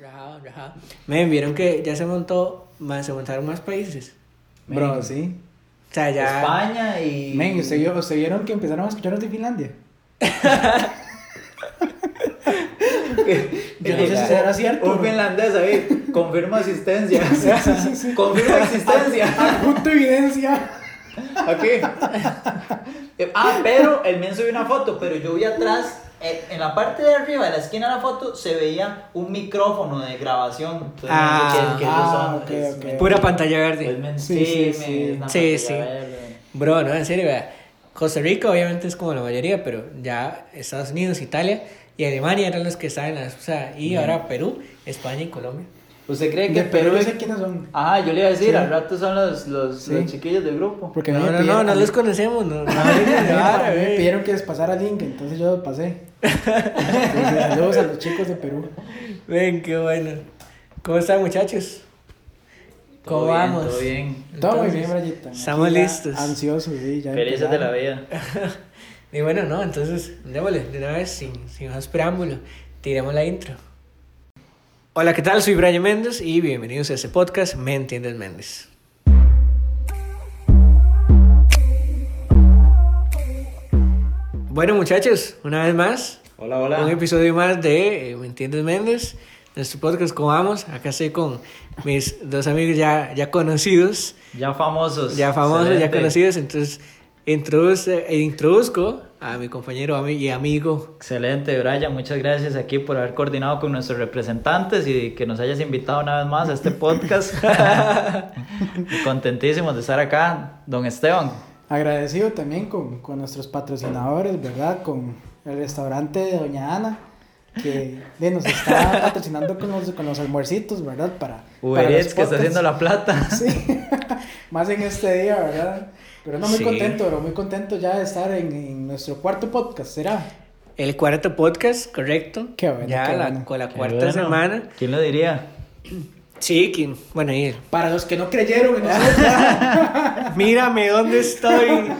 Rajado. Men, vieron que ya se montó, más, se montaron más países. Bro, sí. O sea, ya. España y. Men, ¿usted, vio- ¿usted vieron que empezaron a escucharnos de Finlandia? Yo no sé si será cierto. Un finlandés ahí, confirma asistencia. Confirma existencia. Punto evidencia. Aquí. Ah, pero el men subió una foto, pero yo vi atrás, en la parte de arriba de la esquina de la foto, se veía un micrófono de grabación. Entonces, no sé qué- qué ellos Ah, men- Pura pantalla pues, verde. men, Sí, sí, sí, sí. Sí, verde. Bro, no, en serio, vea. Costa Rica obviamente es como la mayoría, pero ya Estados Unidos, Italia y Alemania eran los que estaban en las, o sea, y ahora Perú, España y Colombia. ¿Usted cree que De Perú Perú sé quiénes son. Ah, yo le iba a decir, Sí. al rato son los, los, Sí. los chiquillos del grupo. Porque No, no, no, pidieron- no los conocemos, no, no, no, no, a mí me pidieron que les pasara link, entonces yo pasé. Entonces, saludos a los chicos de Perú. Ven, qué bueno. ¿Cómo están, muchachos? ¿Cómo Todo bien, vamos? Todo bien. Todo muy bien, Brayita. estamos listos. Ansiosos, sí, ya. Felices de la vida. Y bueno, no, entonces, démosle de una vez, sin, sin más preámbulo, tiremos la intro. Hola, ¿qué tal? Soy Brian Méndez y bienvenidos a este podcast Me Entiendes Méndez. Bueno, muchachos, una vez más, Hola, un hola. episodio más de eh, Me Entiendes Méndez, nuestro podcast, ¿cómo vamos? Acá estoy con mis dos amigos ya, ya conocidos, Ya famosos. ya famosos, ya conocidos, entonces eh, introduzco a mi compañero y amigo. Excelente, Brian. Muchas gracias aquí por haber coordinado con nuestros representantes y que nos hayas invitado una vez más a este podcast. Contentísimos de estar acá, don Esteban. Agradecido también con, con nuestros patrocinadores, ¿verdad? Con el restaurante de Doña Ana, que de, nos está patrocinando con los, con los almuercitos, ¿verdad? Para, Uber para los Eats que está haciendo la plata. Sí, más en este día, ¿verdad? Pero no, muy Sí. contento, pero muy contento ya de estar en, en nuestro cuarto podcast, ¿será? El cuarto podcast, correcto. Qué bueno, Ya qué la, bueno. con la Qué cuarta bueno. semana. ¿Quién lo diría? Sí, que- bueno, y Para los que no creyeron en nosotros. mírame dónde estoy.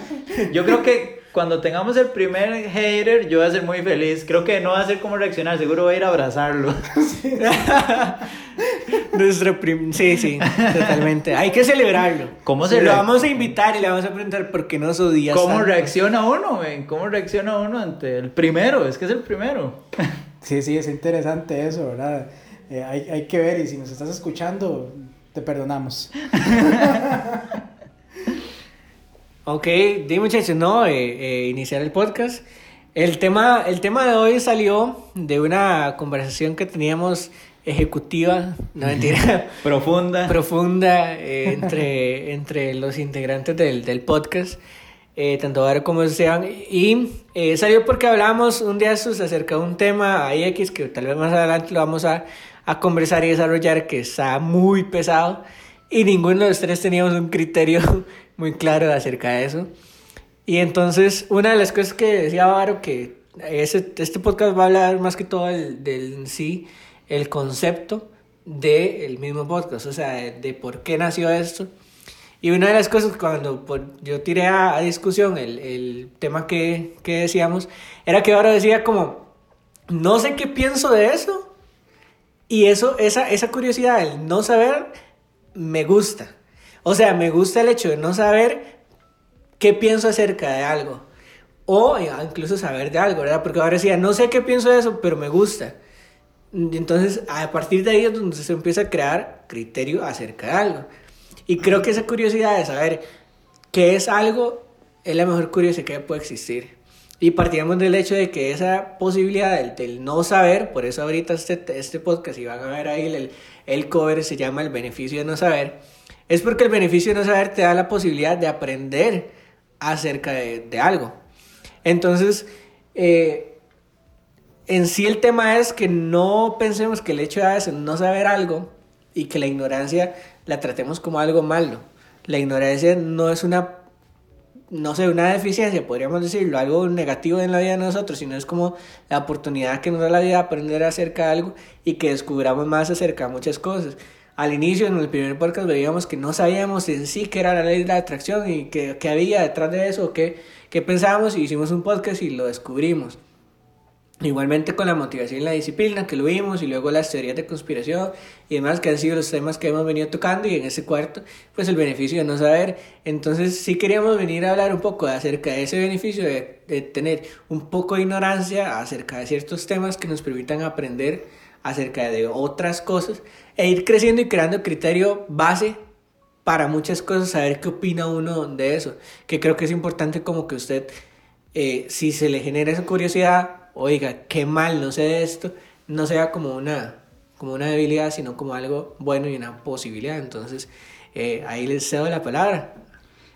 Yo creo que cuando tengamos el primer hater, yo voy a ser muy feliz. Creo que no va a ser cómo reaccionar, seguro voy a ir a abrazarlo. Nuestro prim... Sí, sí, totalmente. Hay que celebrarlo. ¿Cómo se Lo vamos a invitar y le vamos a preguntar por qué nos odias ¿Cómo tanto? reacciona uno, ven? ¿Cómo reacciona uno ante el primero? Es que es el primero. Sí, sí, es interesante eso, ¿verdad? Eh, hay, hay que ver y si nos estás escuchando, te perdonamos. Ok, di muchachos, no, eh, eh, iniciar el podcast. El tema, el tema de hoy salió de una conversación que teníamos ejecutiva, no mentira, Profunda. profunda eh, entre, entre los integrantes del, del podcast, eh, tanto Varo como Esteban. Y eh, salió porque hablamos un día estos acerca de un tema ahí X que tal vez más adelante lo vamos a, a conversar y desarrollar, que está muy pesado. Y ninguno de los tres teníamos un criterio muy claro acerca de eso. Y entonces, una de las cosas que decía Varo, que ese, este podcast va a hablar más que todo del, del sí, el concepto del mismo podcast, o sea, de, de por qué nació esto. Y una de las cosas cuando yo tiré a, a discusión el, el tema que, que decíamos, era que ahora decía como, no sé qué pienso de eso, y eso, esa, esa curiosidad, el no saber, me gusta. O sea, me gusta el hecho de no saber qué pienso acerca de algo. O eh, incluso saber de algo, ¿verdad? Porque ahora decía, no sé qué pienso de eso, pero me gusta. Y Entonces, a partir de ahí es donde se empieza a crear criterio acerca de algo. Y creo que esa curiosidad de saber qué es algo es la mejor curiosidad que puede existir. Y partíamos del hecho de que esa posibilidad del, del no saber, por eso ahorita este, este podcast, y van a ver ahí el, el cover, se llama El beneficio de no saber, es porque el beneficio de no saber te da la posibilidad de aprender acerca de, de algo. Entonces, eh, en sí el tema es que no pensemos que el hecho de no saber algo y que la ignorancia la tratemos como algo malo. La ignorancia no es una, no sé, una deficiencia, podríamos decirlo, algo negativo en la vida de nosotros, sino es como la oportunidad que nos da la vida de aprender acerca de algo y que descubramos más acerca de muchas cosas. Al inicio, en el primer podcast, veíamos que no sabíamos en sí qué era la ley de la atracción y qué, qué había detrás de eso, qué, qué pensábamos y hicimos un podcast y lo descubrimos. Igualmente con la motivación y la disciplina que lo vimos y luego las teorías de conspiración y demás que han sido los temas que hemos venido tocando y en ese cuarto pues el beneficio de no saber. Entonces sí queríamos venir a hablar un poco acerca de ese beneficio de, de tener un poco de ignorancia acerca de ciertos temas que nos permitan aprender acerca de otras cosas e ir creciendo y creando criterio base para muchas cosas, saber qué opina uno de eso, que creo que es importante como que usted, eh, si se le genera esa curiosidad, oiga, qué mal, no sé de esto, no sea como una, como una debilidad, sino como algo bueno y una posibilidad. Entonces, eh, ahí les cedo la palabra.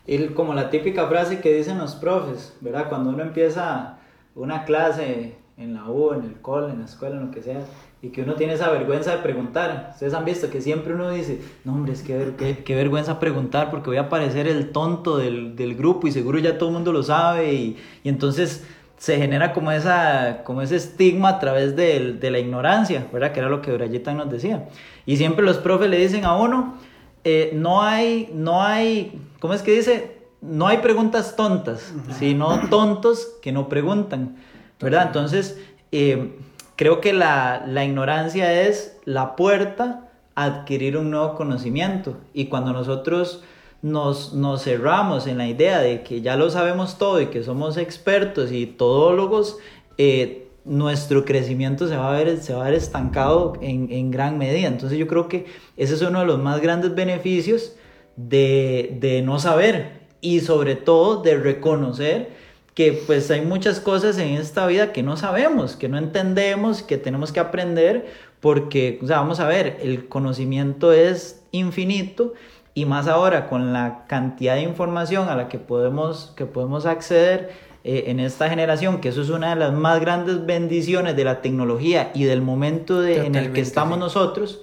Y como la típica frase que dicen los profes, ¿verdad? Cuando uno empieza una clase en la U, en el cole, en la escuela, en lo que sea, y que uno tiene esa vergüenza de preguntar. Ustedes han visto que siempre uno dice, no hombre, es que qué, vergüenza preguntar porque voy a parecer el tonto del, del, grupo y seguro ya todo el mundo lo sabe y, y entonces se genera como, esa, como ese estigma a través de, de la ignorancia, ¿verdad? Que era lo que Brayeta nos decía. Y siempre los profes le dicen a uno, eh, no hay, no hay, ¿cómo es que dice? No hay preguntas tontas, sino tontos que no preguntan, ¿verdad? Entonces, eh, creo que la, la ignorancia es la puerta a adquirir un nuevo conocimiento. Y cuando nosotros nos, nos cerramos en la idea de que ya lo sabemos todo y que somos expertos y todólogos, eh, nuestro crecimiento se va a ver, se va a ver estancado en, en, gran medida. Entonces yo creo que ese es uno de los más grandes beneficios de, de no saber y sobre todo de reconocer que pues hay muchas cosas en esta vida que no sabemos, que no entendemos, que tenemos que aprender porque, o sea, vamos a ver, el conocimiento es infinito y más ahora con la cantidad de información a la que podemos, que podemos acceder eh, en esta generación, que eso es una de las más grandes bendiciones de la tecnología y del momento en el que estamos nosotros,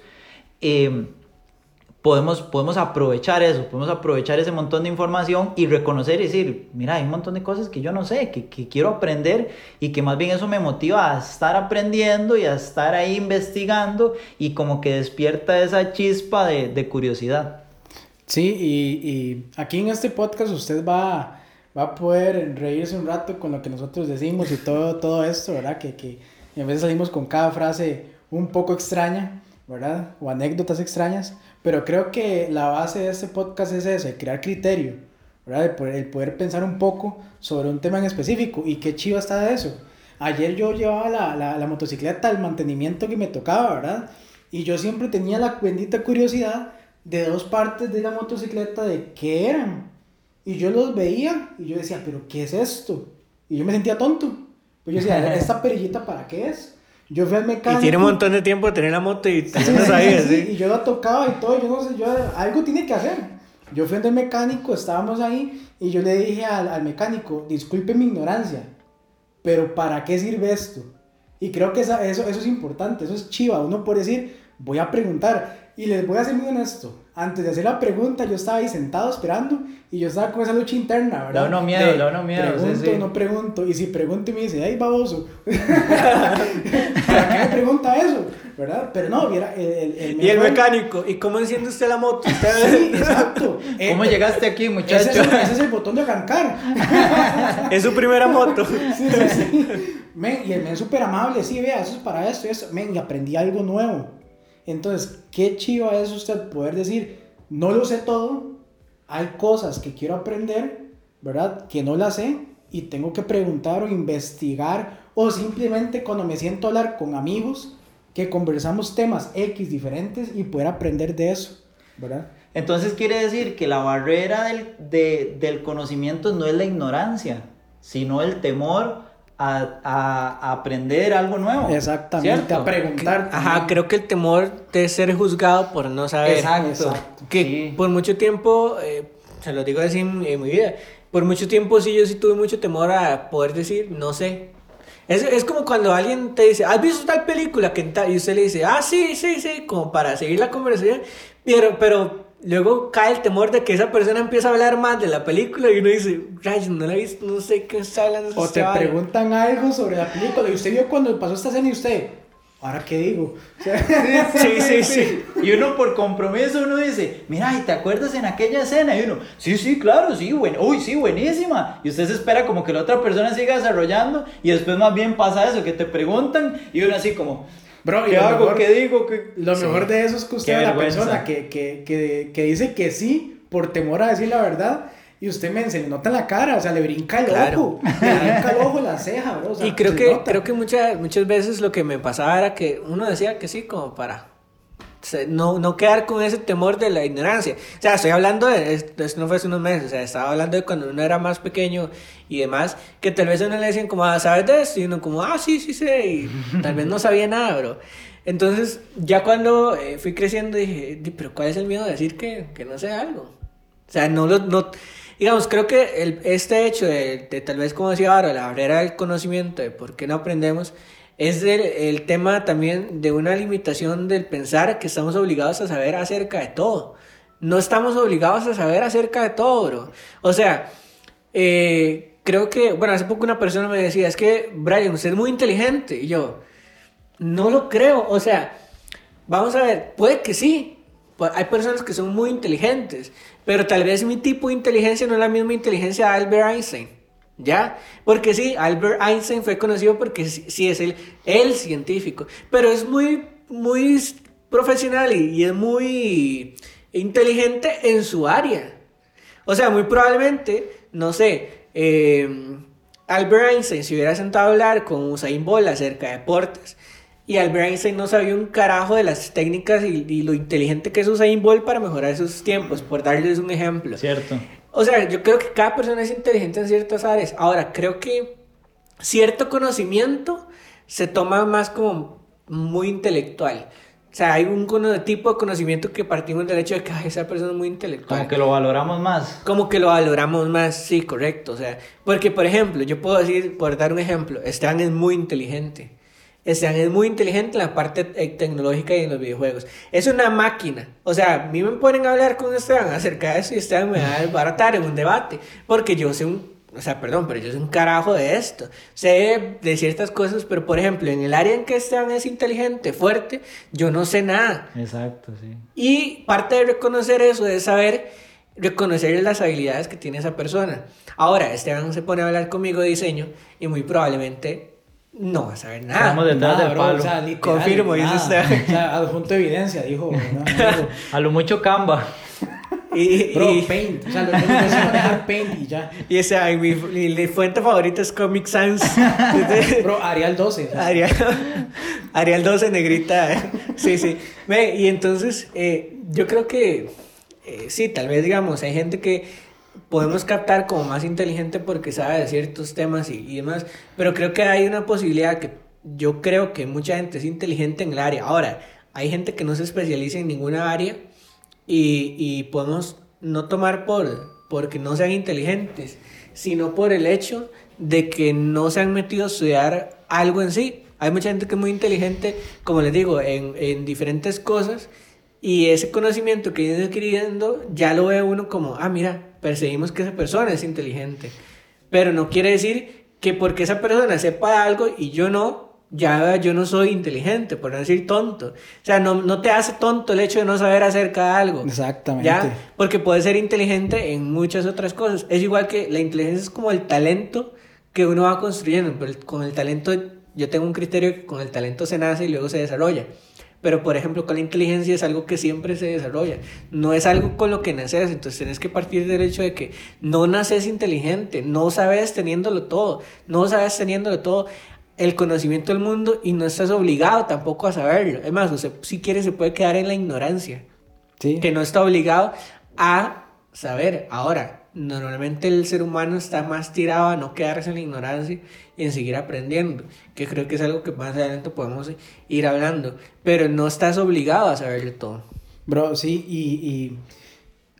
eh, podemos, podemos aprovechar eso, podemos aprovechar ese montón de información y reconocer y decir, mira, hay un montón de cosas que yo no sé, que, que quiero aprender y que más bien eso me motiva a estar aprendiendo y a estar ahí investigando y como que despierta esa chispa de, de curiosidad. Sí, y, y, aquí en este podcast usted va, va a poder reírse un rato con lo que nosotros decimos y todo, todo esto, ¿verdad? Que, que en vez salimos con cada frase un poco extraña, ¿verdad? O anécdotas extrañas, pero creo que la base de este podcast es eso, crear criterio, ¿verdad? El poder, pensar un poco sobre un tema en específico y qué chiva está de eso. Ayer yo llevaba la, la, la motocicleta al mantenimiento que me tocaba, ¿verdad? Y yo siempre tenía la bendita curiosidad de dos partes de la motocicleta de qué eran. Y yo los veía y yo decía, pero ¿qué es esto? Y yo me sentía tonto. Pues yo decía, ¿esta perillita para qué es? Yo fui al mecánico. Y tiene un montón de tiempo de tener la moto y sí, no sabía, sí, Y yo la tocaba y todo, yo no sé, yo algo tiene que hacer. Yo fui al mecánico, estábamos ahí y yo le dije al, al mecánico, disculpe mi ignorancia, pero ¿para qué sirve esto? Y creo que esa, eso, eso es importante, eso es chiva. Uno puede decir, voy a preguntar. Y les voy a ser muy honesto. Antes de hacer la pregunta, yo estaba ahí sentado esperando y yo estaba con esa lucha interna, ¿verdad? No, no miedo, no, no miedo. Pregunto, sí, no pregunto. Y si pregunto y me dice, ay, baboso. ¿Para qué me pregunta eso? ¿Verdad? Pero no, viera, el, el, Y el mecánico, ¿y cómo enciende usted la moto? sí, exacto. ¿Cómo eh, llegaste aquí, muchacho? Ese es, ese es, el botón de arrancar. es su primera moto. sí, sí, sí. Men, y el men súper amable, sí, vea, eso es para esto, eso. Men, y aprendí algo nuevo. Entonces, qué chiva es usted poder decir, no lo sé todo, hay cosas que quiero aprender, ¿verdad? Que no las sé y tengo que preguntar o investigar o simplemente cuando me siento a hablar con amigos que conversamos temas X diferentes y poder aprender de eso, ¿verdad? Entonces quiere decir que la barrera del, de, del conocimiento no es la ignorancia, sino el temor a, a, aprender algo nuevo. Exactamente, a preguntar. Ajá, creo que el temor de ser juzgado por no saber. Exacto. Que por mucho tiempo, eh, se lo digo así en, mi vida, por mucho tiempo sí, yo sí tuve mucho temor a poder decir, no sé. Es, es como cuando alguien te dice, ¿has visto tal película? Que y usted le dice, ah, sí, sí, sí, como para seguir la conversación. Pero, pero luego cae el temor de que esa persona empieza a hablar más de la película y uno dice, rayos, no la he visto, no sé qué está hablando. O te preguntan algo sobre la película y usted vio cuando pasó esta escena y usted, ¿ahora qué digo? sí, sí, sí. Y uno por compromiso, uno dice, mira, ¿y te acuerdas en aquella escena? Y uno, sí, sí, claro, sí, bueno, uy, sí, buenísima. Y usted se espera como que la otra persona siga desarrollando y después más bien pasa eso, que te preguntan y uno así como... Bro, ¿qué hago? ¿Qué digo? ¿Qué... Lo mejor de eso es que usted es la persona que, que, que, que dice que sí por temor a decir la verdad y usted me se nota la cara, o sea, le brinca el ojo, le brinca el ojo, la ceja, bro. y creo que, creo que muchas, muchas veces lo que me pasaba era que uno decía que sí, como para no, no quedar con ese temor de la ignorancia. O sea, estoy hablando de, esto no fue hace unos meses, o sea, estaba hablando de cuando uno era más pequeño y demás, que tal vez uno le decían como, ah, ¿sabes de esto? Y uno como, ah, sí, sí sé, y tal vez no sabía nada, bro. Entonces, ya cuando eh, fui creciendo dije, pero ¿cuál es el miedo de decir que, que no sé algo? O sea, no lo... No, digamos, creo que el, este hecho de, tal vez, como decía ahora, la barrera del conocimiento, de por qué no aprendemos, es el, tema también de una limitación del pensar que estamos obligados a saber acerca de todo. No estamos obligados a saber acerca de todo, bro. O sea, eh, creo que, bueno, hace poco una persona me decía, es que, Brian, usted es muy inteligente. Y yo, no lo creo. O sea, vamos a ver, puede que sí. Hay personas que son muy inteligentes, pero tal vez mi tipo de inteligencia no es la misma inteligencia de Albert Einstein. ¿Ya? Porque sí, Albert Einstein fue conocido porque sí, es el, el científico, pero es muy, muy profesional y, es muy inteligente en su área. O sea, muy probablemente, no sé, eh, Albert Einstein se hubiera sentado a hablar con Usain Bolt acerca de deportes y Albert Einstein no sabía un carajo de las técnicas y, lo inteligente que es Usain Bolt para mejorar sus tiempos, por darles un ejemplo. Cierto. O sea, yo creo que cada persona es inteligente en ciertas áreas. Ahora, creo que cierto conocimiento se toma más como muy intelectual. O sea, hay un tipo de conocimiento que partimos del hecho de que esa persona es muy intelectual. Como que lo valoramos más. Como que lo valoramos más, sí, correcto. O sea, porque, por ejemplo, yo puedo decir, por dar un ejemplo, Esteban es muy inteligente. Esteban es muy inteligente en la parte tecnológica y en los videojuegos. Es una máquina. O sea, a mí me ponen a hablar con Esteban acerca de eso y Esteban me va a desbaratar en un debate. Porque yo sé un. O sea, perdón, pero yo sé un carajo de esto. Sé de ciertas cosas, pero por ejemplo, en el área en que Esteban es inteligente, fuerte, yo no sé nada. Exacto, sí. Y parte de reconocer eso es saber reconocer las habilidades que tiene esa persona. Ahora, Esteban se pone a hablar conmigo de diseño y muy probablemente no vas a ver nada. Estamos detrás del palo. O sea, Confirmo, dice usted. O sea, adjunto evidencia, dijo. a lo mucho Canva. Y, Bro, Paint. O sea, lo que manejar Paint y ya. Y esa, mi, mi, fuente favorita es Comic Sans. Bro, Arial 12. Arial, Arial 12 negrita. Sí, sí. Ve, y entonces, eh, yo creo que eh, sí, tal vez digamos, hay gente que podemos captar como más inteligente porque sabe de ciertos temas y, demás, pero creo que hay una posibilidad que yo creo que mucha gente es inteligente en el área. Ahora, hay gente que no se especializa en ninguna área y, y podemos no tomar por porque no sean inteligentes, sino por el hecho de que no se han metido a estudiar algo en sí. Hay mucha gente que es muy inteligente, como les digo, en, en diferentes cosas y ese conocimiento que viene adquiriendo ya lo ve uno como, ah, mira, percibimos que esa persona es inteligente. Pero no quiere decir que porque esa persona sepa algo y yo no, ya yo no soy inteligente, por no decir tonto. O sea, no, no te hace tonto el hecho de no saber acerca de algo. Exactamente. ¿ya? Porque puedes ser inteligente en muchas otras cosas. Es igual que la inteligencia es como el talento que uno va construyendo, pero con el talento, yo tengo un criterio que con el talento se nace y luego se desarrolla. Pero, por ejemplo, con la inteligencia es algo que siempre se desarrolla. No es algo con lo que naces. Entonces, tienes que partir del hecho de que no naces inteligente, no sabes teniéndolo todo, no sabes teniéndolo todo el conocimiento del mundo y no estás obligado tampoco a saberlo. Es más, usted, si quiere, se puede quedar en la ignorancia. Sí. Que no está obligado a saber. Ahora, normalmente el ser humano está más tirado a no quedarse en la ignorancia y en seguir aprendiendo, que creo que es algo que más adelante podemos ir hablando, pero no estás obligado a saberlo todo. Bro, sí, y, y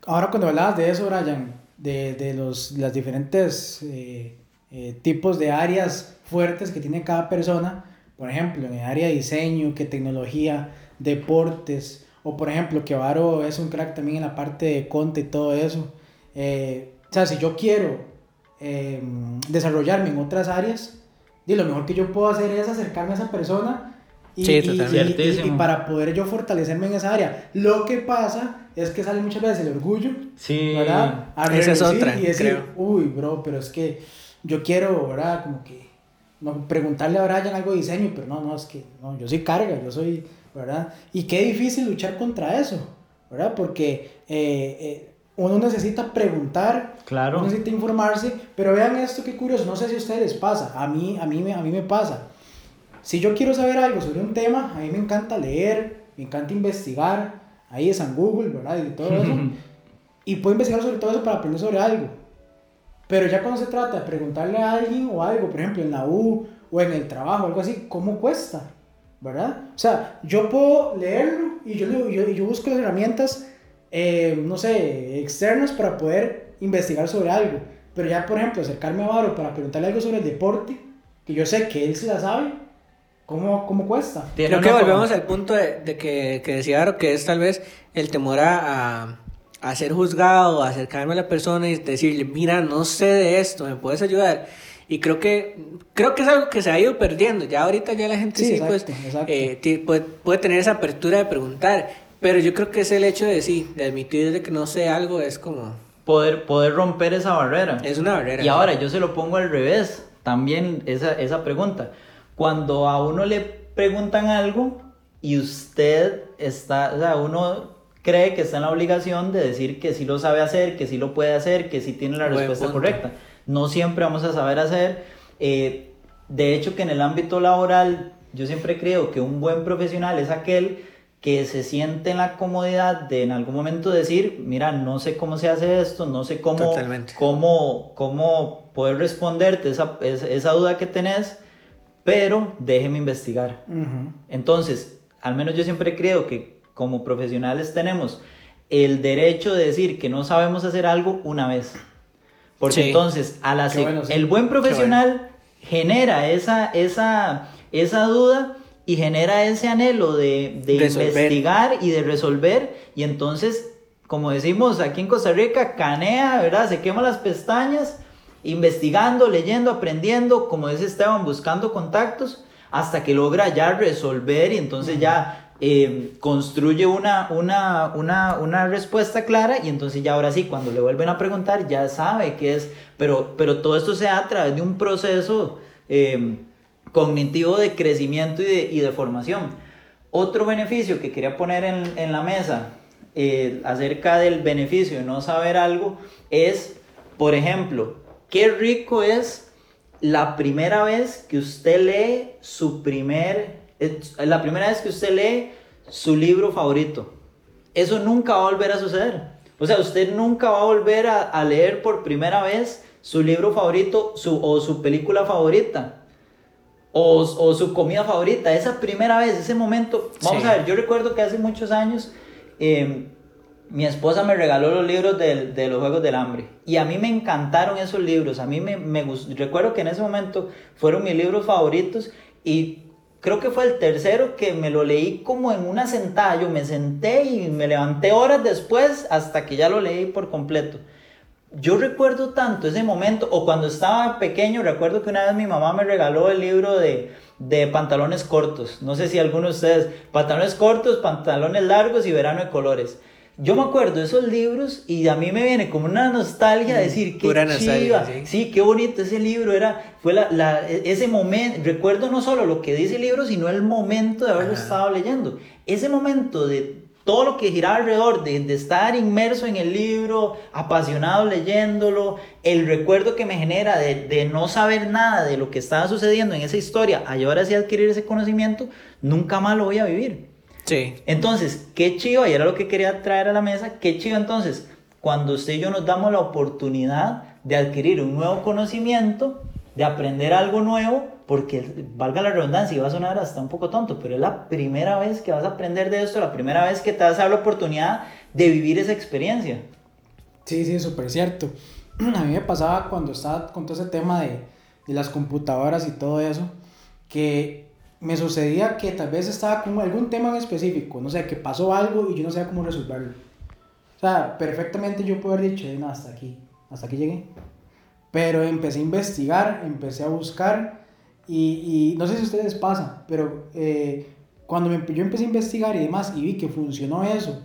ahora cuando hablabas de eso, Brian, de, de los las diferentes eh, eh, tipos de áreas fuertes que tiene cada persona, por ejemplo, en el área de diseño, que tecnología, deportes, o por ejemplo, que Varo es un crack también en la parte de conte y todo eso eh, o sea, si yo quiero em, desarrollarme en otras áreas, y lo mejor que yo puedo hacer es acercarme a esa persona Y, Sí, y- y- y- para poder yo fortalecerme en esa área. Lo que pasa es que sale muchas veces el orgullo, Sí. ¿verdad? A Esa es otra, y decir, creo. uy, bro, pero es que yo quiero, ¿verdad? Como que no, preguntarle a Brian algo de diseño, pero no, no, es que no, yo soy carga, yo soy, ¿verdad? Y qué difícil luchar contra eso, ¿verdad? Porque eh, eh, uno necesita preguntar, Claro. uno necesita informarse, pero vean esto qué curioso, no sé si a ustedes les pasa, a mí, a mí, me- a mí me pasa. Si yo quiero saber algo sobre un tema, a mí me encanta leer, me encanta investigar, ahí es en Google, ¿verdad? Y todo eso. y puedo investigar sobre todo eso para aprender sobre algo. Pero ya cuando se trata de preguntarle a alguien o algo, por ejemplo en la U o en el trabajo, algo así, ¿cómo cuesta? ¿Verdad? O sea, yo puedo leerlo y yo, yo, yo busco las herramientas, eh, no sé, externas para poder investigar sobre algo. Pero ya, por ejemplo, acercarme a Varo para preguntarle algo sobre el deporte, que yo sé que él sí la sabe, ¿cómo, cómo cuesta? Creo que uno como- volvemos al punto de, de que, que decía Aro, que es tal vez el temor a, a, a ser juzgado, a acercarme a la persona y decirle, mira, no sé de esto, ¿me puedes ayudar? Y creo que creo que es algo que se ha ido perdiendo. Ya ahorita ya la gente Sí, sí, exacto, pues, exacto. eh, puede, puede tener esa apertura de preguntar. Pero yo creo que es el hecho de sí, de admitir de que no sé algo, es como... Poder, poder romper esa barrera. Es una barrera. Y ahora yo se lo pongo al revés, también esa, esa pregunta. Cuando a uno le preguntan algo y usted está, o sea, uno cree que está en la obligación de decir que sí lo sabe hacer, que sí lo puede hacer, que sí tiene la Buen respuesta punto. correcta. No siempre vamos a saber hacer. eh, de hecho, que en el ámbito laboral, yo siempre creo que un buen profesional es aquel que se siente en la comodidad de en algún momento decir, mira, no sé cómo se hace esto, no sé cómo, Totalmente. cómo, cómo poder responderte esa, esa, duda que tenés, pero déjeme investigar. Entonces, al menos yo siempre creo que como profesionales tenemos el derecho de decir que no sabemos hacer algo una vez. Porque Sí. entonces, a la bueno, sí. el buen profesional genera esa, esa, esa duda y genera ese anhelo de, investigar y de resolver. Y entonces, como decimos aquí en Costa Rica, canea, ¿verdad? Se quema las pestañas, investigando, leyendo, aprendiendo, como dice Esteban, buscando contactos, hasta que logra ya resolver y entonces ya eh, construye una, una, una, una respuesta clara y entonces ya ahora sí, cuando le vuelven a preguntar, ya sabe qué es, pero, pero todo esto se da a través de un proceso eh, cognitivo de crecimiento y de, y de formación. Otro beneficio que quería poner en, en la mesa eh, acerca del beneficio de no saber algo es, por ejemplo, qué rico es la primera vez que usted lee su primer, eh, la primera vez que usted lee su libro favorito. Eso nunca va a volver a suceder. O sea, usted nunca va a volver a, a leer por primera vez su libro favorito su, o su película favorita. O, o su comida favorita. Esa primera vez, ese momento. Vamos Sí. a ver, yo recuerdo que hace muchos años eh, mi esposa me regaló los libros del- de, los Juegos del Hambre. Y a mí me encantaron esos libros. A mí me, me gustó. Recuerdo que en ese momento fueron mis libros favoritos. Y creo que fue el tercero que me lo leí como en una sentada. Yo me senté y me levanté horas después hasta que ya lo leí por completo. Yo recuerdo tanto ese momento, o cuando estaba pequeño, recuerdo que una vez mi mamá me regaló el libro de, de pantalones cortos. No sé si alguno de ustedes, pantalones cortos, pantalones largos y verano de colores. Yo me acuerdo de esos libros y a mí me viene como una nostalgia de decir qué Pura nostalgia, chiva. sí. Sí, qué bonito ese libro era, fue la, la- ese momento, recuerdo no solo lo que dice el libro, sino el momento de haberlo Ajá. estado leyendo. Ese momento de todo lo que giraba alrededor, de, de estar inmerso en el libro, apasionado leyéndolo, el recuerdo que me genera de, de no saber nada de lo que estaba sucediendo en esa historia, a ahora sí adquirir ese conocimiento, nunca más lo voy a vivir. Sí. Entonces, qué chido, y era lo que quería traer a la mesa, qué chido entonces, cuando usted y yo nos damos la oportunidad de adquirir un nuevo conocimiento, de aprender algo nuevo, porque valga la redundancia, y va a sonar hasta un poco tonto, pero es la primera vez que vas a aprender de esto, la primera vez que te vas a dar la oportunidad de vivir esa experiencia. Sí, sí, súper cierto. A mí me pasaba cuando estaba con todo ese tema de, de las computadoras y todo eso, que me sucedía que tal vez estaba con algún tema en específico, no sé, que pasó algo y yo no sabía cómo resolverlo. O sea, perfectamente yo puedo haber dicho, "Eh, no, hasta aquí, hasta aquí llegué. Pero empecé a investigar, empecé a buscar y, y no sé si a ustedes pasa, pero eh, Cuando me, yo empecé a investigar y demás y vi que funcionó eso,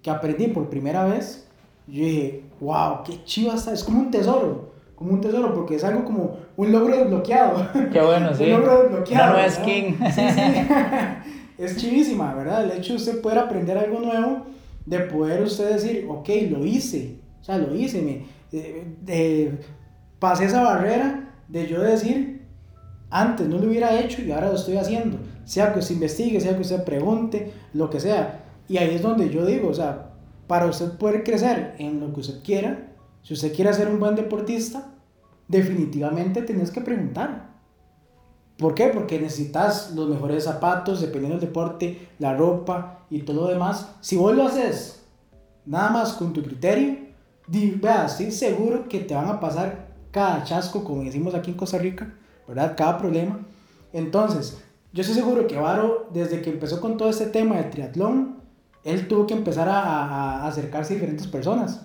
que aprendí por primera vez, yo dije, wow, qué chido está, es como un tesoro, como un tesoro, porque es algo como un logro desbloqueado. Qué bueno, sí. un logro desbloqueado. No, no es king. Sí, sí. es chivísima, ¿verdad? El hecho de usted poder aprender algo nuevo, de poder usted decir, ok, lo hice, o sea, lo hice, me, eh, eh, pasé esa barrera de yo decir, antes no lo hubiera hecho y ahora lo estoy haciendo. Sea que usted investigue, sea que usted pregunte, lo que sea. Y ahí es donde yo digo, o sea, para usted poder crecer en lo que usted quiera, si usted quiere ser un buen deportista, definitivamente tenés que preguntar. ¿Por qué? Porque necesitas los mejores zapatos, dependiendo del deporte, la ropa y todo lo demás. Si vos lo haces nada más con tu criterio, vea, estoy seguro que te van a pasar cada chasco, como decimos aquí en Costa Rica, ¿verdad? Cada problema. Entonces, yo estoy seguro que Varo, desde que empezó con todo este tema del triatlón, él tuvo que empezar a, a, acercarse a diferentes personas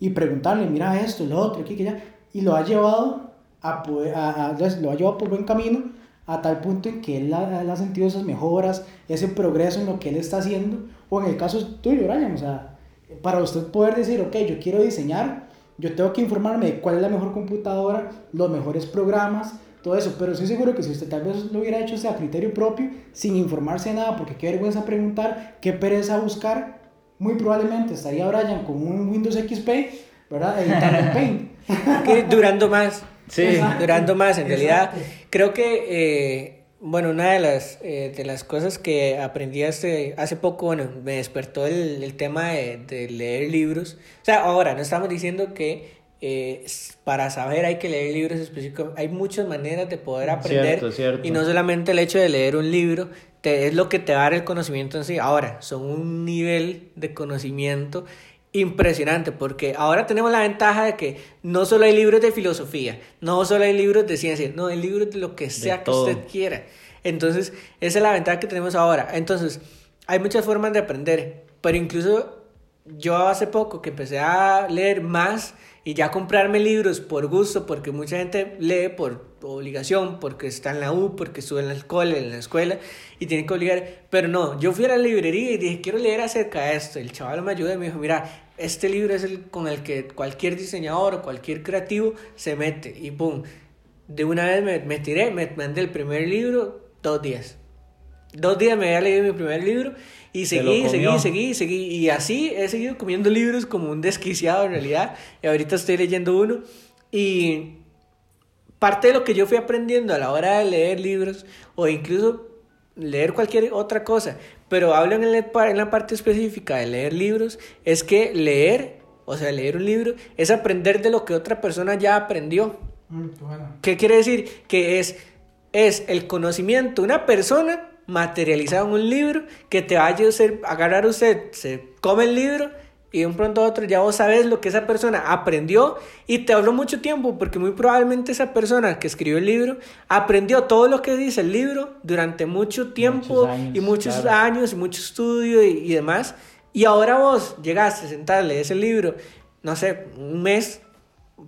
y preguntarle, mira esto, lo otro, aquí, que allá, y lo ha llevado a, a, a, lo ha llevado por buen camino a tal punto en que él ha, ha, sentido esas mejoras, ese progreso en lo que él está haciendo, o en el caso tuyo, Brian, o sea, para usted poder decir, ok, yo quiero diseñar, yo tengo que informarme de cuál es la mejor computadora, los mejores programas, todo eso, pero estoy seguro que si usted tal vez lo hubiera hecho a criterio propio, sin informarse de nada, porque qué vergüenza preguntar, qué pereza buscar, muy probablemente estaría Brian con un Windows XP, ¿verdad? Editando en Paint. durando más. Sí, durando más. En realidad, creo que, eh, bueno, una de las, eh, de las cosas que aprendí hace, hace poco, bueno, me despertó el, el tema de, de, leer libros. O sea, ahora, no estamos diciendo que eh, para saber hay que leer libros específicos. Hay muchas maneras de poder aprender. Cierto, cierto. Y no solamente el hecho de leer un libro, te, es lo que te va a dar el conocimiento en sí. Ahora, son un nivel de conocimiento impresionante porque ahora tenemos la ventaja de que no solo hay libros de filosofía, no solo hay libros de ciencia, no, hay libros de lo que sea que usted quiera. Entonces, esa es la ventaja que tenemos ahora. Entonces, hay muchas formas de aprender, pero incluso yo hace poco que empecé a leer más y ya comprarme libros por gusto, porque mucha gente lee por obligación, porque está en la U, porque estuvo en la escuela, en la escuela y tiene que obligar. Pero no, yo fui a la librería y dije, quiero leer acerca de esto. El chaval me ayudó y me dijo, mira, este libro es el con el que cualquier diseñador o cualquier creativo se mete. Y pum, de una vez me, me tiré, me mandé el primer libro, dos días. Dos días me había leído mi primer libro y seguí, seguí, seguí, seguí. Y así he seguido comiendo libros como un desquiciado en realidad. Y ahorita estoy leyendo uno. Y parte de lo que yo fui aprendiendo a la hora de leer libros o incluso leer cualquier otra cosa, pero hablo en, en la parte específica de leer libros, es que leer, o sea, leer un libro, es aprender de lo que otra persona ya aprendió. Mm, bueno. ¿Qué quiere decir? Que es, es el conocimiento de una persona materializado en un libro que te va a hacer agarrar usted, se come el libro y de un pronto a otro ya vos sabes lo que esa persona aprendió y te habló mucho tiempo porque muy probablemente esa persona que escribió el libro aprendió todo lo que dice el libro durante mucho tiempo años, y muchos claro. años y mucho estudio y, y, demás y ahora vos llegaste a sentarle ese libro no sé un mes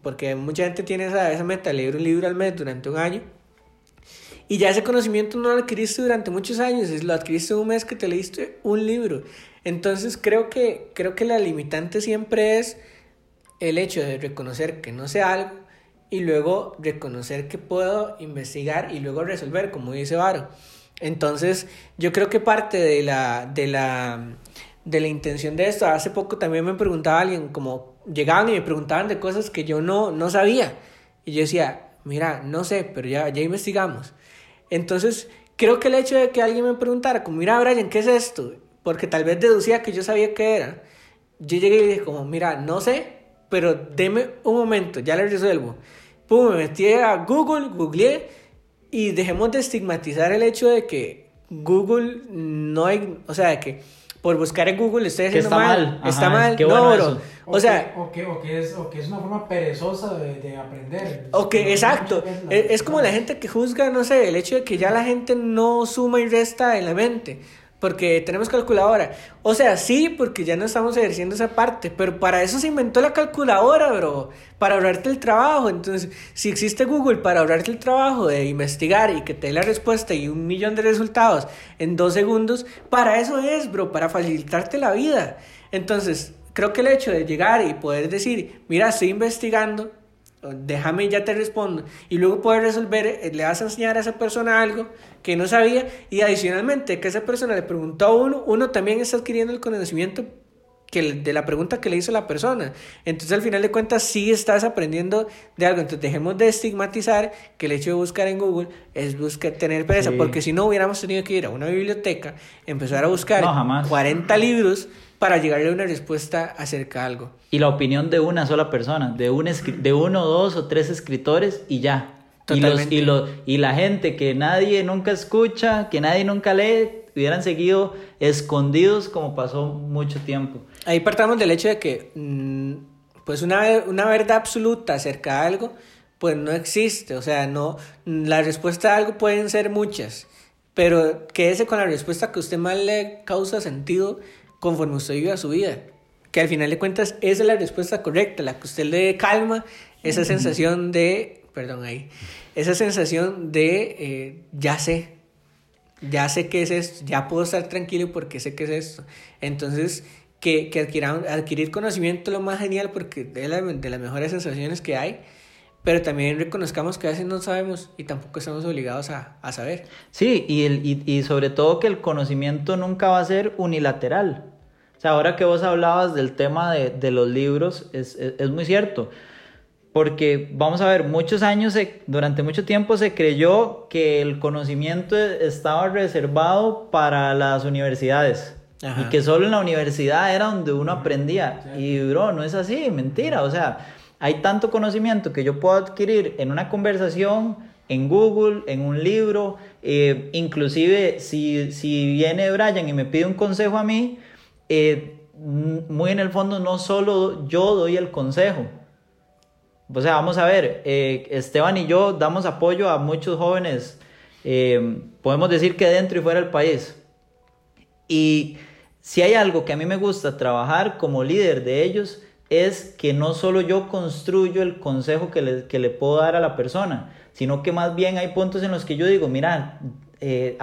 porque mucha gente tiene esa, esa meta leer un libro al mes durante un año y ya ese conocimiento no lo adquiriste durante muchos años, lo adquiriste en un mes que te leíste un libro. Entonces creo que, creo que la limitante siempre es el hecho de reconocer que no sé algo y luego reconocer que puedo investigar y luego resolver, como dice Varo. Entonces yo creo que parte de la, de la, de la intención de esto, hace poco también me preguntaba alguien, como llegaban y me preguntaban de cosas que yo no, no sabía. Y yo decía, mira, no sé, pero ya, ya investigamos. Entonces, creo que el hecho de que alguien me preguntara, como, mira, Brian, ¿qué es esto? Porque tal vez deducía que yo sabía qué era. Yo llegué y dije, como, mira, no sé, pero deme un momento, ya le resuelvo. Pum, me metí a Google, googleé y dejemos de estigmatizar el hecho de que Google no hay, o sea, de que por buscar en Google estoy haciendo está mal, mal. Ajá, está mal, qué no, bueno bro. eso. O, sea, que, o, que, o, que es, o que es una forma perezosa de, de aprender. Ok, exacto. La, es, es, como la gente que juzga, no sé, el hecho de que ya la gente no suma y resta en la mente. Porque tenemos calculadora. O sea, sí, porque ya no estamos ejerciendo esa parte, pero para eso se inventó la calculadora, bro, para ahorrarte el trabajo. Entonces, si existe Google para ahorrarte el trabajo de investigar y que te dé la respuesta y un millón de resultados en dos segundos, para eso es, bro, para facilitarte la vida. Entonces, creo que el hecho de llegar y poder decir, mira, estoy investigando, déjame y ya te respondo, y luego poder resolver, eh, le vas a enseñar a esa persona algo que no sabía, y adicionalmente que esa persona le preguntó a uno, uno también está adquiriendo el conocimiento que de la pregunta que le hizo la persona. Entonces, al final de cuentas, sí estás aprendiendo de algo. Entonces, dejemos de estigmatizar que el hecho de buscar en Google es buscar tener pereza, porque si no hubiéramos tenido que ir a una biblioteca, empezar a buscar 40 libros para llegarle a una respuesta acerca de algo. Y la opinión de una sola persona, de, un de uno, dos o tres escritores y ya. Y, los, y, los, y la gente que nadie nunca escucha, que nadie nunca lee, hubieran seguido escondidos como pasó mucho tiempo. Ahí partamos del hecho de que mm, pues una, una verdad absoluta acerca de algo pues no existe, o sea, no la respuesta a algo pueden ser muchas, pero quédese con la respuesta que a usted más le causa sentido conforme usted vive su vida. Que al final de cuentas esa es la respuesta correcta, la que usted le dé calma, esa sensación de, perdón ahí, esa sensación de eh, ya sé, ya sé qué es esto, ya puedo estar tranquilo porque sé qué es esto. Entonces, que, que adquirir conocimiento es lo más genial porque es de las mejores sensaciones que hay pero también reconozcamos que a veces no sabemos y tampoco estamos obligados a, a saber. Sí, y, el, y, y, sobre todo que el conocimiento nunca va a ser unilateral. Sea, ahora que vos hablabas del tema de, de los libros, es, es, es, muy cierto. Porque, vamos a ver, muchos años, se, durante mucho tiempo se creyó que el conocimiento estaba reservado para las universidades. Ajá. Y que solo en la universidad era donde uno aprendía. Y, bro, no es así, mentira. O sea, hay tanto conocimiento que yo puedo adquirir en una conversación, en Google, en un libro, eh, inclusive si, si, viene Brian y me pide un consejo a mí, eh, muy en el fondo no solo yo doy el consejo. O sea, vamos a ver, eh, Esteban y yo damos apoyo a muchos jóvenes, eh, podemos decir que dentro y fuera del país. Y si hay algo que a mí me gusta trabajar como líder de ellos, es que no solo yo construyo el consejo que le, que le puedo dar a la persona, sino que más bien hay puntos en los que yo digo, mira, eh,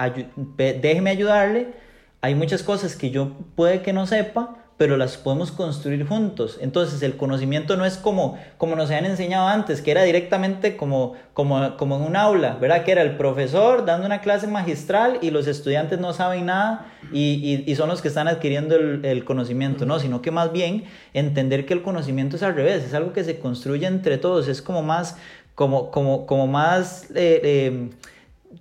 déjeme ayudarle, hay muchas cosas que yo puede que no sepa, pero las podemos construir juntos. Entonces el conocimiento no es como, como nos habían enseñado antes, que era directamente como, como, como en un aula, ¿verdad? Que era el profesor dando una clase magistral y los estudiantes no saben nada y, y, son los que están adquiriendo el, el, conocimiento, ¿no? Sino que más bien entender que el conocimiento es al revés, es algo que se construye entre todos, es como más, como, como, como más... Eh, eh,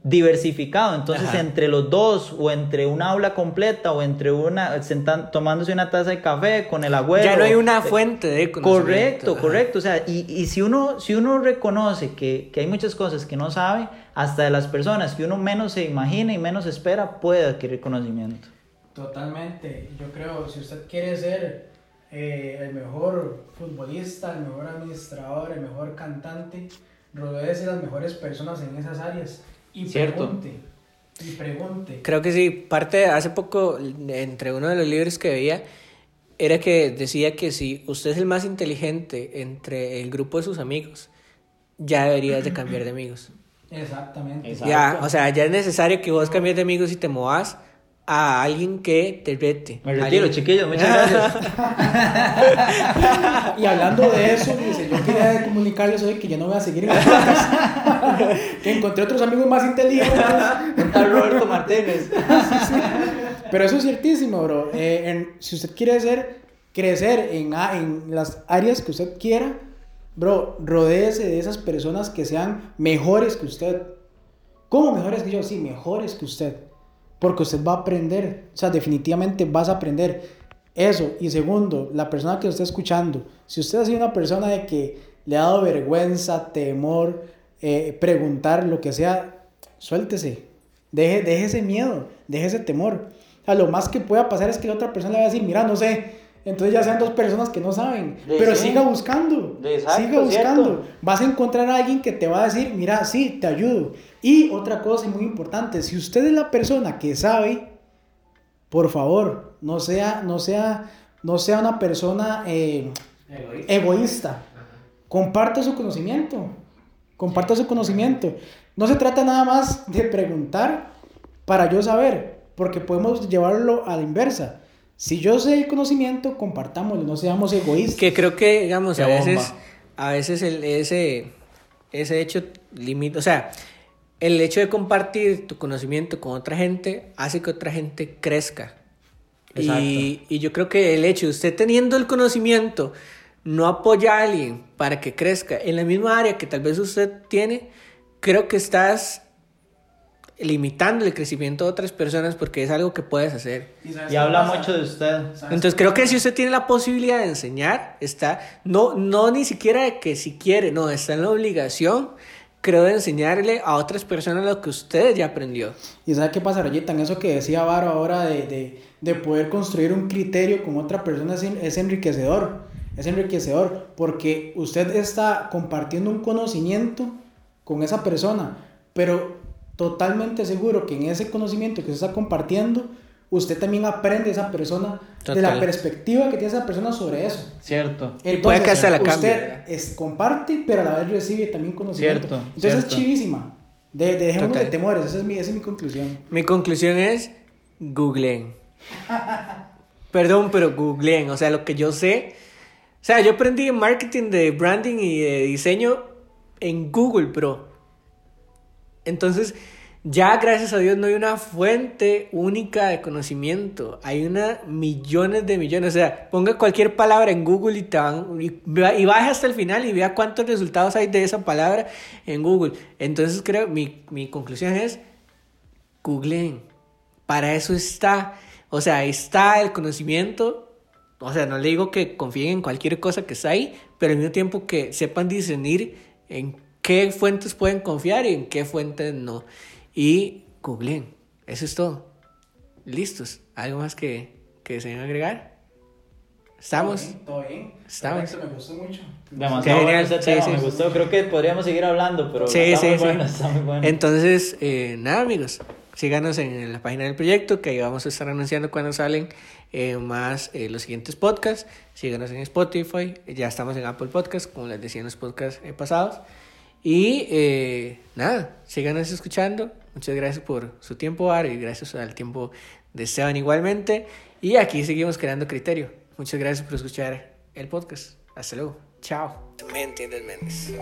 diversificado. Entonces, Ajá. entre los dos, o entre una aula completa, o entre una, sentan, tomándose una taza de café con el abuelo. Ya no hay una fuente de conocimiento. Correcto, Ajá. correcto. O sea, y, y, si, uno, si uno reconoce que, que, hay muchas cosas que no sabe, hasta de las personas que uno menos se imagina y menos espera, puede adquirir conocimiento. Totalmente. Yo creo, si usted quiere ser eh, el mejor futbolista, el mejor administrador, el mejor cantante, rodeese de las mejores personas en esas áreas y Cierto. pregunte. Y pregunte. Creo que sí. Parte, hace poco, entre uno de los libros que veía, era que decía que si usted es el más inteligente entre el grupo de sus amigos, ya deberías de cambiar de amigos. Exactamente. Exacto. Ya, o sea, ya es necesario que vos cambies de amigos y te movas a alguien que te rete. Me retiro, chiquillos, muchas gracias. y hablando de eso, dice, yo quería comunicarles hoy que ya no voy a seguir en las podcast. que encontré otros amigos más inteligentes. A Roberto Martínez. sí, sí. Pero eso es ciertísimo, bro. Eh, en, si usted quiere ser, crecer en, en las áreas que usted quiera, bro, rodéese de esas personas que sean mejores que usted. ¿Cómo mejores que yo? Sí, mejores que usted porque usted va a aprender, o sea, definitivamente vas a aprender eso. Y segundo, la persona que está escuchando, si usted ha sido una persona de que le ha dado vergüenza, temor, eh, preguntar lo que sea, suéltese, deje, deje ese miedo, deje ese temor. O sea, lo más que pueda pasar es que la otra persona le va a decir, mira, no sé, entonces ya sean dos personas que no saben, De pero sí. siga buscando, Exacto, siga buscando. cierto. Vas a encontrar a alguien que te va a decir, mira, sí, te ayudo. Y otra cosa muy importante, si usted es la persona que sabe, por favor, no sea, no sea, no sea una persona eh, egoísta. Comparte su conocimiento. Comparte su conocimiento. No se trata nada más de preguntar para yo saber, porque podemos llevarlo a la inversa. Si yo sé el conocimiento, compartámoslo, no seamos egoístas. Que creo que, digamos, a veces, a veces el, ese, ese hecho limita, o sea, el hecho de compartir tu conocimiento con otra gente hace que otra gente crezca. Y, y, yo creo que el hecho de usted teniendo el conocimiento no apoya a alguien para que crezca en la misma área que tal vez usted tiene, creo que estás limitando el crecimiento de otras personas porque es algo que puedes hacer. Y, habla mucho de usted. Entonces creo que si usted tiene la posibilidad de enseñar, está, no, no ni siquiera de que si quiere, no, está en la obligación, creo, de enseñarle a otras personas lo que usted ya aprendió. ¿Y sabe qué pasa, Rayita? En eso que decía Varo ahora de, de, de, poder construir un criterio con otra persona es, es enriquecedor. Es enriquecedor porque usted está compartiendo un conocimiento con esa persona, pero totalmente seguro que en ese conocimiento que se está compartiendo, usted también aprende esa persona de la perspectiva que tiene esa persona sobre eso. Cierto. Entonces, puede que la usted es, comparte, pero a la vez recibe también conocimiento. Cierto, Entonces es chivísima. De, de dejemos de temores, esa es, mi, esa es mi conclusión. Mi conclusión es googleen. Perdón, pero googleen. O sea, lo que yo sé. O sea, yo aprendí marketing de branding y de diseño en Google, pero entonces, ya gracias a Dios no hay una fuente única de conocimiento, hay una millones de millones, o sea, ponga cualquier palabra en Google y, te van, y, y baje hasta el final y vea cuántos resultados hay de esa palabra en Google. Entonces creo, mi, mi conclusión es, googleen, para eso está, o sea, está el conocimiento, o sea, no le digo que confíen en cualquier cosa que está ahí, pero al mismo tiempo que sepan discernir en qué fuentes pueden confiar y en qué fuentes no. Y googleen. Eso es todo. Listos. ¿Algo más que, que deseen agregar? ¿Estamos? Todo bien. ¿Estamos? me gustó mucho. Demasiado genial. Bueno sí, sí. me gustó. Creo que podríamos seguir hablando, pero sí, está, muy bueno, está muy bueno. Entonces, eh, nada, amigos. Síganos en la página del proyecto, que ahí vamos a estar anunciando cuando salen eh, más eh, los siguientes podcasts. Síganos en Spotify. Ya estamos en Apple Podcasts, como les decía en los podcasts pasados. Y eh, nada, síganos escuchando. Muchas gracias por su tiempo, Aro, y gracias al tiempo de Esteban igualmente. Y aquí seguimos creando criterio. Muchas gracias por escuchar el podcast. Hasta luego. Chao. Me entiendes, Méndez.